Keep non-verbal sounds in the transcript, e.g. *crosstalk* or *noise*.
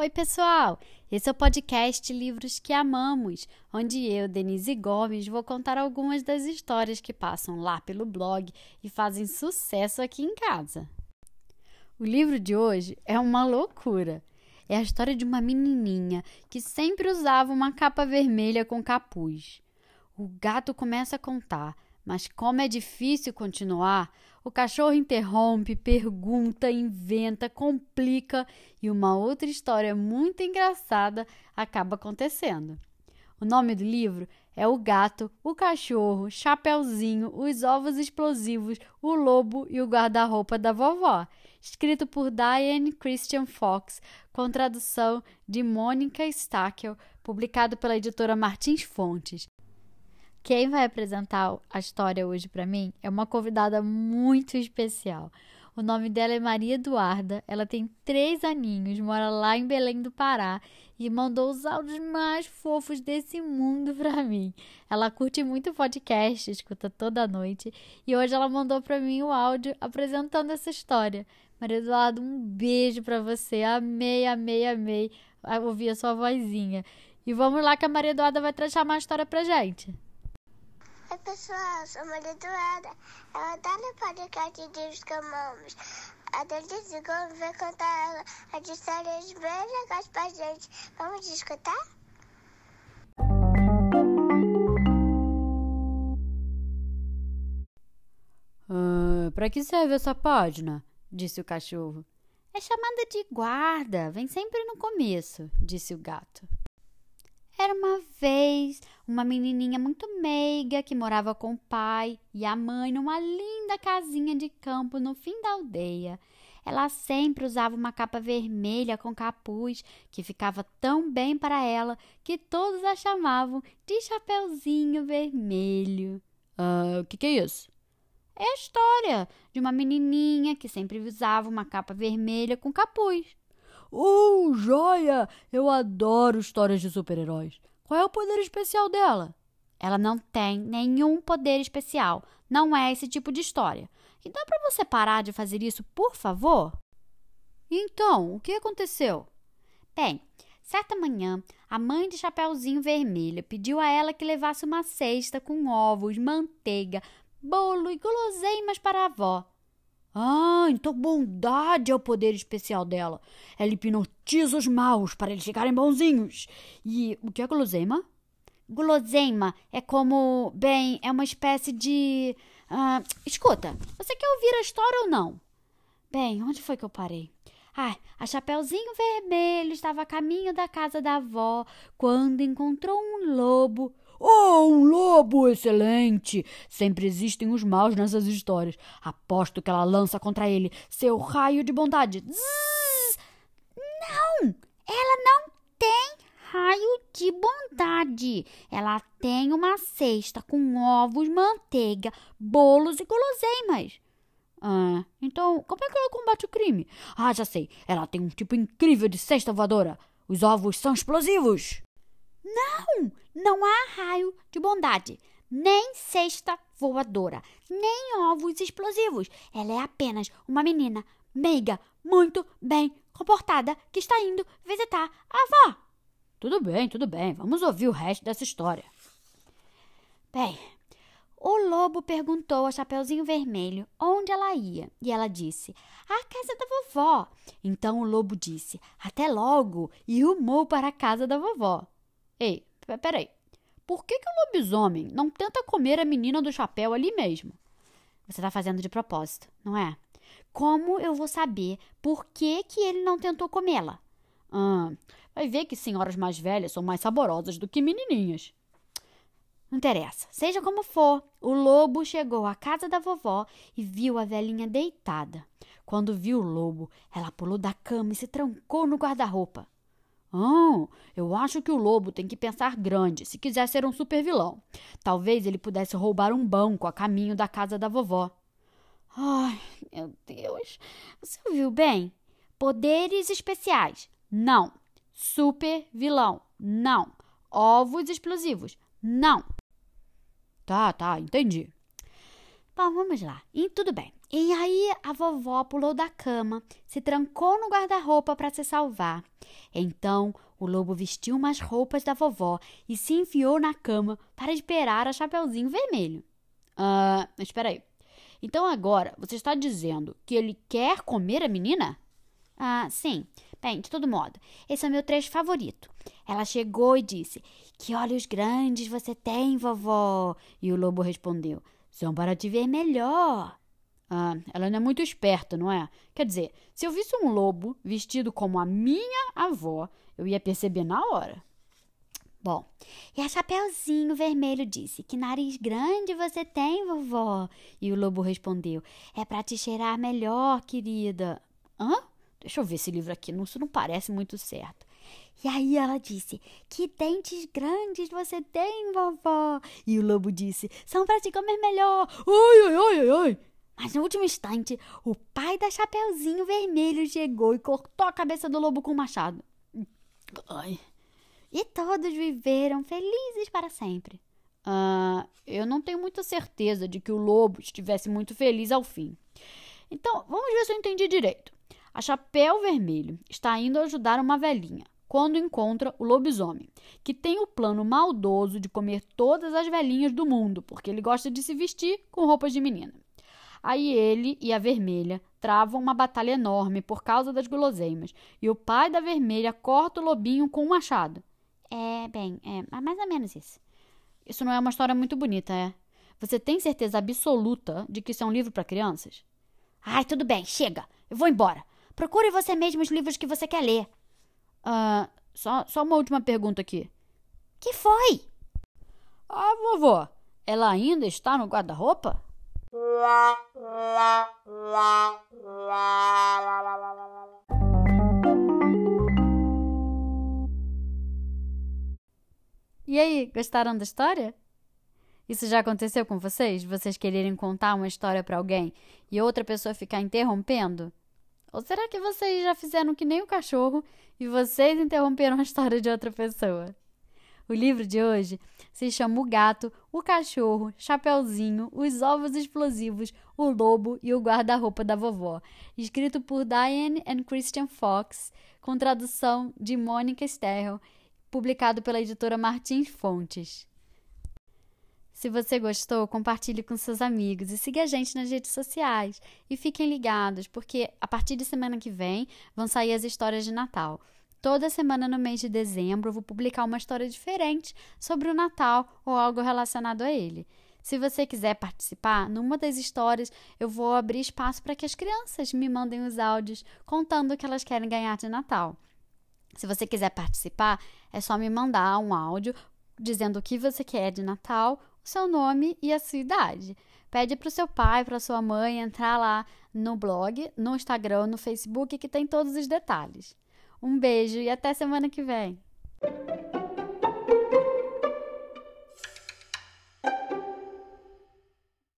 Oi, pessoal! Esse é o podcast Livros que Amamos, onde eu, Denise Gomes, vou contar algumas das histórias que passam lá pelo blog e fazem sucesso aqui em casa. O livro de hoje é uma loucura. É a história de uma menininha que sempre usava uma capa vermelha com capuz. O gato começa a contar mas como é difícil continuar, o cachorro interrompe, pergunta, inventa, complica e uma outra história muito engraçada acaba acontecendo. O nome do livro é O Gato, o Cachorro, Chapeuzinho, Os Ovos Explosivos, O Lobo e o Guarda-Roupa da Vovó, escrito por Diane Christian Fox, com tradução de Mônica Stackel, publicado pela editora Martins Fontes. Quem vai apresentar a história hoje para mim é uma convidada muito especial. O nome dela é Maria Eduarda, ela tem três aninhos, mora lá em Belém do Pará e mandou os áudios mais fofos desse mundo para *laughs* mim. Ela curte muito podcast, escuta toda noite e hoje ela mandou para mim o áudio apresentando essa história. Maria Eduarda, um beijo para você. Amei, amei, amei ouvir a sua vozinha. E vamos lá que a Maria Eduarda vai trazer uma história pra gente. Pessoal, sou Maria Eduarda. Ela tá no podcast de Livros que Amamos. A Denise Gomes vai contar as histórias bem legais pra gente. Vamos escutar? Ah, pra que serve essa página? disse o cachorro. É chamada de guarda, vem sempre no começo, disse o gato. Era uma vez uma menininha muito meiga que morava com o pai e a mãe numa linda casinha de campo no fim da aldeia. Ela sempre usava uma capa vermelha com capuz que ficava tão bem para ela que todos a chamavam de Chapeuzinho Vermelho. Ah, o que, que é isso? É a história de uma menininha que sempre usava uma capa vermelha com capuz. Oh, joia! Eu adoro histórias de super-heróis. Qual é o poder especial dela? Ela não tem nenhum poder especial. Não é esse tipo de história. E dá para você parar de fazer isso, por favor? Então, o que aconteceu? Bem, certa manhã, a mãe de Chapeuzinho Vermelho pediu a ela que levasse uma cesta com ovos, manteiga, bolo e guloseimas para a avó. Ah, então bondade é o poder especial dela. Ela hipnotiza os maus para eles ficarem bonzinhos. E o que é guloseima? Guloseima é como, bem, é uma espécie de. Uh, escuta, você quer ouvir a história ou não? Bem, onde foi que eu parei? Ah, a Chapeuzinho Vermelho estava a caminho da casa da avó quando encontrou um lobo. Oh, um lobo excelente! Sempre existem os maus nessas histórias. Aposto que ela lança contra ele seu raio de bondade. Zzz! Não! Ela não tem raio de bondade. Ela tem uma cesta com ovos, manteiga, bolos e guloseimas. Ah, então como é que ela combate o crime? Ah, já sei. Ela tem um tipo incrível de cesta voadora. Os ovos são explosivos. Não! Não há raio de bondade, nem cesta voadora, nem ovos explosivos. Ela é apenas uma menina meiga, muito bem comportada, que está indo visitar a avó. Tudo bem, tudo bem. Vamos ouvir o resto dessa história. Bem, o lobo perguntou a Chapeuzinho Vermelho onde ela ia, e ela disse: "À casa da vovó". Então o lobo disse: "Até logo", e rumou para a casa da vovó. Ei, peraí. Por que, que o lobisomem não tenta comer a menina do chapéu ali mesmo? Você está fazendo de propósito, não é? Como eu vou saber por que, que ele não tentou comê-la? Ah, vai ver que senhoras mais velhas são mais saborosas do que menininhas. Não interessa. Seja como for, o lobo chegou à casa da vovó e viu a velhinha deitada. Quando viu o lobo, ela pulou da cama e se trancou no guarda-roupa. Ah, eu acho que o lobo tem que pensar grande se quiser ser um super vilão. Talvez ele pudesse roubar um banco a caminho da casa da vovó. Ai, meu Deus. Você ouviu bem? Poderes especiais. Não. Super vilão. Não. Ovos explosivos. Não. Tá, tá, entendi. Bom, vamos lá. E tudo bem. E aí a vovó pulou da cama, se trancou no guarda-roupa para se salvar. Então o lobo vestiu umas roupas da vovó e se enfiou na cama para esperar a Chapeuzinho Vermelho. Ah, espera aí. Então agora você está dizendo que ele quer comer a menina? Ah, sim. Bem, de todo modo, esse é o meu trecho favorito. Ela chegou e disse: Que olhos grandes você tem, vovó? E o lobo respondeu: São para te ver melhor. Ah, ela não é muito esperta, não é? Quer dizer, se eu visse um lobo vestido como a minha avó, eu ia perceber na hora. Bom, e a Chapeuzinho Vermelho disse: Que nariz grande você tem, vovó? E o lobo respondeu: É para te cheirar melhor, querida. Hã? Deixa eu ver esse livro aqui, isso não parece muito certo. E aí ela disse: Que dentes grandes você tem, vovó? E o lobo disse: São para te comer melhor. Ai, ai, ai, ai, ai. Mas no último instante, o pai da Chapeuzinho Vermelho chegou e cortou a cabeça do lobo com o machado. Ai. E todos viveram felizes para sempre. Ah, eu não tenho muita certeza de que o lobo estivesse muito feliz ao fim. Então, vamos ver se eu entendi direito. A Chapéu Vermelho está indo ajudar uma velhinha quando encontra o lobisomem, que tem o plano maldoso de comer todas as velhinhas do mundo, porque ele gosta de se vestir com roupas de menina. Aí ele e a vermelha travam uma batalha enorme por causa das guloseimas, e o pai da vermelha corta o lobinho com um machado. É, bem, é mais ou menos isso. Isso não é uma história muito bonita, é? Você tem certeza absoluta de que isso é um livro para crianças? Ai, tudo bem, chega. Eu vou embora. Procure você mesmo os livros que você quer ler. Ah, só, só uma última pergunta aqui. Que foi? Ah, vovó, ela ainda está no guarda-roupa? E aí, gostaram da história? Isso já aconteceu com vocês? Vocês quererem contar uma história para alguém e outra pessoa ficar interrompendo? Ou será que vocês já fizeram que nem o cachorro e vocês interromperam a história de outra pessoa? O livro de hoje se chama O Gato, o Cachorro, Chapeuzinho, Os Ovos Explosivos, O Lobo e o Guarda-Roupa da Vovó, escrito por Diane and Christian Fox, com tradução de Mônica Sterrell publicado pela editora Martins Fontes. Se você gostou, compartilhe com seus amigos e siga a gente nas redes sociais. E fiquem ligados, porque a partir de semana que vem vão sair as histórias de Natal. Toda semana no mês de dezembro eu vou publicar uma história diferente sobre o Natal ou algo relacionado a ele. Se você quiser participar, numa das histórias eu vou abrir espaço para que as crianças me mandem os áudios contando o que elas querem ganhar de Natal. Se você quiser participar, é só me mandar um áudio dizendo o que você quer de Natal, seu nome e a sua idade. Pede para o seu pai, para sua mãe entrar lá no blog, no Instagram, no Facebook, que tem todos os detalhes. Um beijo e até semana que vem!